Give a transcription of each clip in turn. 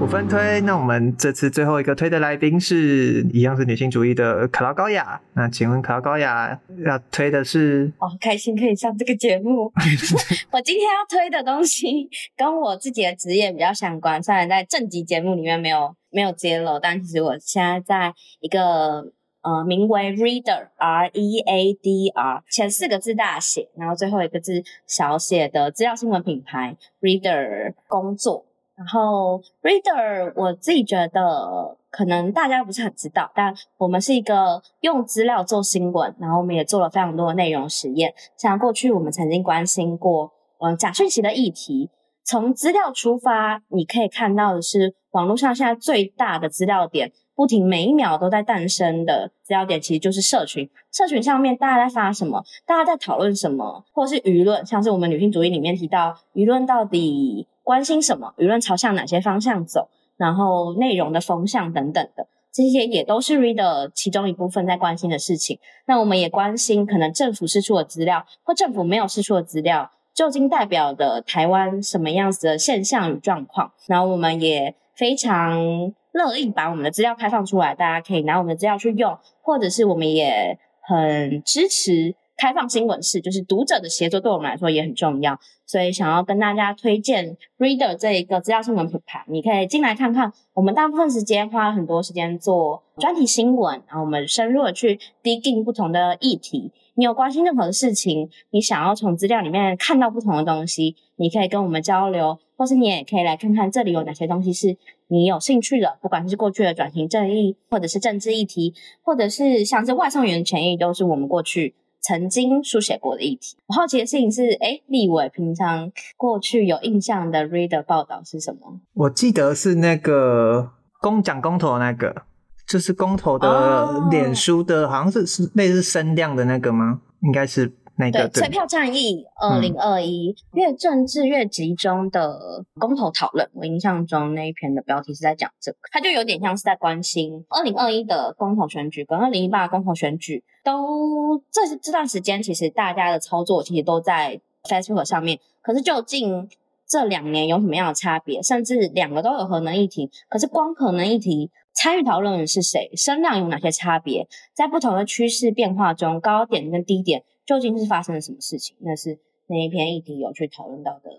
五分推，那我们这次最后一个推的来宾是一样是女性主义的卡拉高雅。那请问卡拉高雅要推的是？哦，开心可以上这个节目。我今天要推的东西跟我自己的职业比较相关，虽然在正集节目里面没有没有揭露，但其实我现在在一个呃名为 Reader R E A D R 前四个字大写，然后最后一个字小写的资料新闻品牌 Reader 工作。然后，Reader，我自己觉得可能大家不是很知道，但我们是一个用资料做新闻，然后我们也做了非常多的内容实验。像过去我们曾经关心过，嗯，假讯息的议题。从资料出发，你可以看到的是，网络上现在最大的资料点，不停每一秒都在诞生的资料点，其实就是社群。社群上面大家在发什么？大家在讨论什么？或是舆论？像是我们女性主义里面提到，舆论到底关心什么？舆论朝向哪些方向走？然后内容的风向等等的，这些也都是 Reader 其中一部分在关心的事情。那我们也关心可能政府释出的资料，或政府没有释出的资料。究竟代表的台湾什么样子的现象与状况？然后我们也非常乐意把我们的资料开放出来，大家可以拿我们的资料去用，或者是我们也很支持。开放新闻室，就是读者的协作，对我们来说也很重要，所以想要跟大家推荐 Reader 这一个资料新闻品牌，你可以进来看看。我们大部分时间花了很多时间做专题新闻，然后我们深入的去 digging 不同的议题。你有关心任何的事情，你想要从资料里面看到不同的东西，你可以跟我们交流，或是你也可以来看看这里有哪些东西是你有兴趣的，不管是过去的转型正义，或者是政治议题，或者是像是外送员权益，都是我们过去。曾经书写过的议题，我好奇的事情是，诶，立伟平常过去有印象的 Reader 报道是什么？我记得是那个公讲公投那个，就是公投的脸书的，好像是是类似声量的那个吗？应该是。那个、对，催票战役二零二一，越政治越集中的公投讨论，我印象中那一篇的标题是在讲这个，它就有点像是在关心二零二一的公投选举跟二零一八的公投选举，都这这段时间其实大家的操作其实都在 Facebook 上面，可是究竟这两年有什么样的差别？甚至两个都有核能议题，可是光核能议题参与讨论的是谁？声量有哪些差别？在不同的趋势变化中，高点跟低点。究竟是发生了什么事情？那是那一篇议题有去讨论到的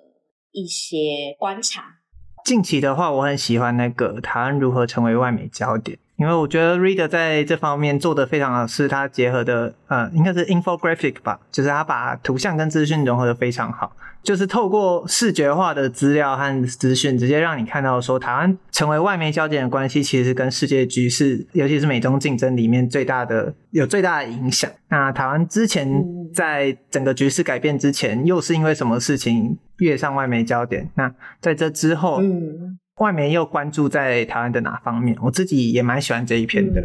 一些观察。近期的话，我很喜欢那个台湾如何成为外媒焦点，因为我觉得 Reader 在这方面做得非常好，是它结合的呃，应该是 infographic 吧，就是它把图像跟资讯融合的非常好。就是透过视觉化的资料和资讯，直接让你看到说，台湾成为外媒焦点的关系，其实跟世界局势，尤其是美中竞争里面最大的有最大的影响。那台湾之前在整个局势改变之前，又是因为什么事情跃上外媒焦点？那在这之后，外媒又关注在台湾的哪方面？我自己也蛮喜欢这一篇的，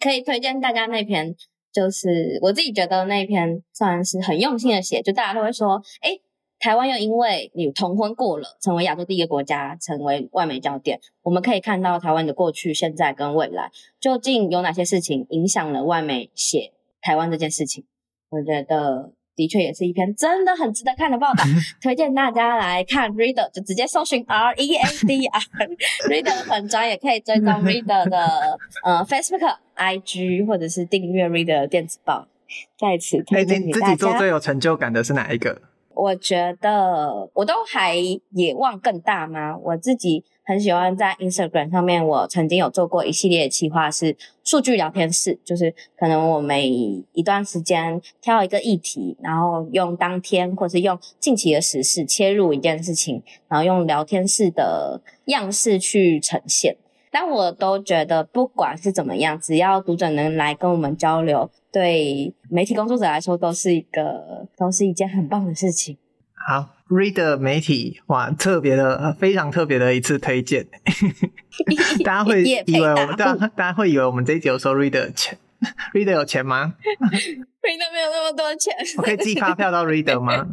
可以推荐大家那篇，就是我自己觉得那篇算是很用心的写，就大家都会说，哎。台湾又因为你同婚过了，成为亚洲第一个国家，成为外媒焦点。我们可以看到台湾的过去、现在跟未来，究竟有哪些事情影响了外媒写台湾这件事情？我觉得的确也是一篇真的很值得看的报道，推荐大家来看 Reader，就直接搜寻 R E A D R Reader 粉专，也可以追踪 Reader 的呃 Facebook、IG，或者是订阅 Reader 电子报。在此推荐你，你自己做最有成就感的是哪一个？我觉得我都还野望更大吗？我自己很喜欢在 Instagram 上面，我曾经有做过一系列的企划，是数据聊天室，就是可能我每一段时间挑一个议题，然后用当天或是用近期的时事切入一件事情，然后用聊天室的样式去呈现。但我都觉得，不管是怎么样，只要读者能来跟我们交流，对媒体工作者来说，都是一个，都是一件很棒的事情。好，Reader 媒体哇，特别的，非常特别的一次推荐。大家会以为我们，大家大家会以为我们这一集有收 Reader 钱？Reader 有钱吗？Reader 没有那么多钱。我可以寄发票到 Reader 吗？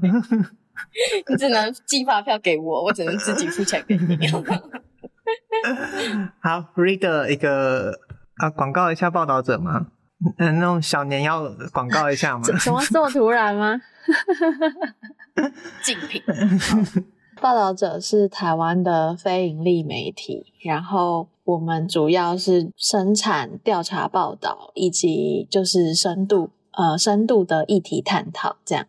你只能寄发票给我，我只能自己付钱给你。好，Reader 一个啊，广告一下报道者吗？嗯，那种小年要广告一下吗？怎么这么突然吗？竞品。报道者是台湾的非盈利媒体，然后我们主要是生产调查报道以及就是深度呃深度的议题探讨这样。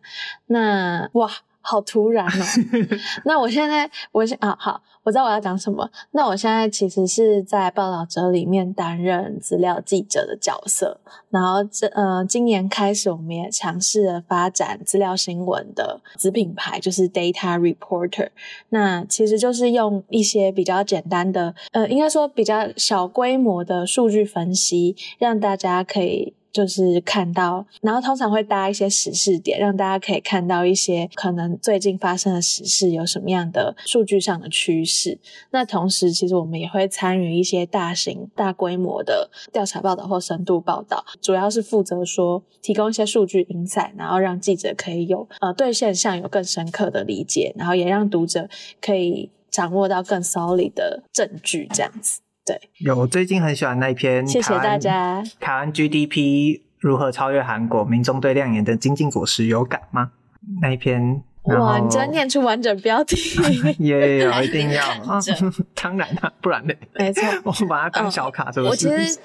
那哇。好突然哦！那我现在，我想啊，好，我知道我要讲什么。那我现在其实是在报道者里面担任资料记者的角色。然后这呃，今年开始，我们也尝试了发展资料新闻的子品牌，就是 Data Reporter。那其实就是用一些比较简单的，呃，应该说比较小规模的数据分析，让大家可以。就是看到，然后通常会搭一些时事点，让大家可以看到一些可能最近发生的时事有什么样的数据上的趋势。那同时，其实我们也会参与一些大型、大规模的调查报道或深度报道，主要是负责说提供一些数据 insight，然后让记者可以有呃对现象有更深刻的理解，然后也让读者可以掌握到更 solid 的证据，这样子。对，有，我最近很喜欢那一篇。谢谢大家。台湾 GDP 如何超越韩国？民众对亮眼的经济果实有感吗？那一篇。哇，你真的念出完整标题？也有，一定要。当然了，不然呢？没错，我把它当小卡，是不是？我其实，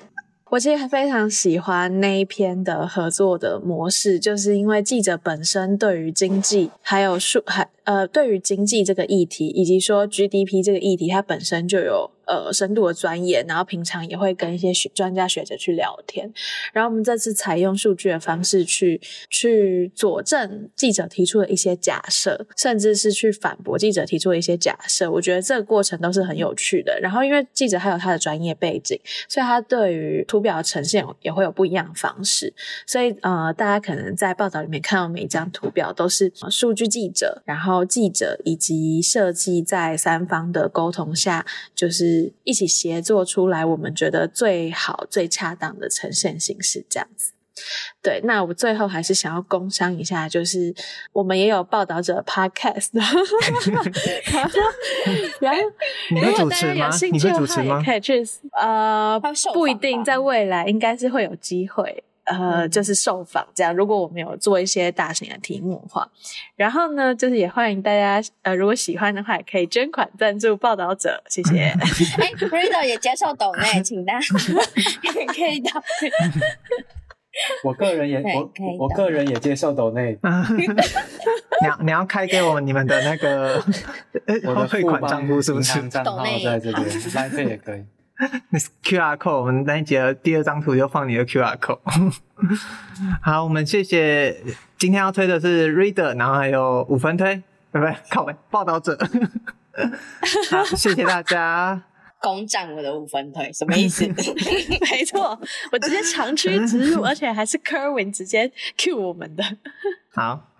我其实非常喜欢那一篇的合作的模式，就是因为记者本身对于经济还有数还呃，对于经济这个议题，以及说 GDP 这个议题，它本身就有。呃，深度的专业，然后平常也会跟一些学专家学者去聊天。然后我们这次采用数据的方式去去佐证记者提出的一些假设，甚至是去反驳记者提出的一些假设。我觉得这个过程都是很有趣的。然后因为记者还有他的专业背景，所以他对于图表的呈现也会有不一样的方式。所以呃，大家可能在报道里面看到每一张图表都是数据记者，然后记者以及设计在三方的沟通下，就是。一起协作出来，我们觉得最好、最恰当的呈现形式这样子。对，那我最后还是想要工商一下，就是我们也有报道者 podcast，然后 你会主持吗？你会主持吗？可以去呃，不一定，在未来应该是会有机会。呃，就是受访这样。如果我们有做一些大型的题目的话，然后呢，就是也欢迎大家，呃，如果喜欢的话，也可以捐款赞助报道者，谢谢。哎，Reader 也接受抖内，请大家 可以到。我个人也我我个人也接受抖内。你要你要开给我们你们的那个我的汇款账户是不是？账号在这边，来费也可以。那 QR code，我们那一节第二张图就放你的 QR code。好，我们谢谢。今天要推的是 Reader，然后还有五分推，拜拜，靠北报道者。好，谢谢大家。攻占我的五分推，什么意思？没错，我直接长驱直入，而且还是 Kerwin 直接 cue 我们的。好。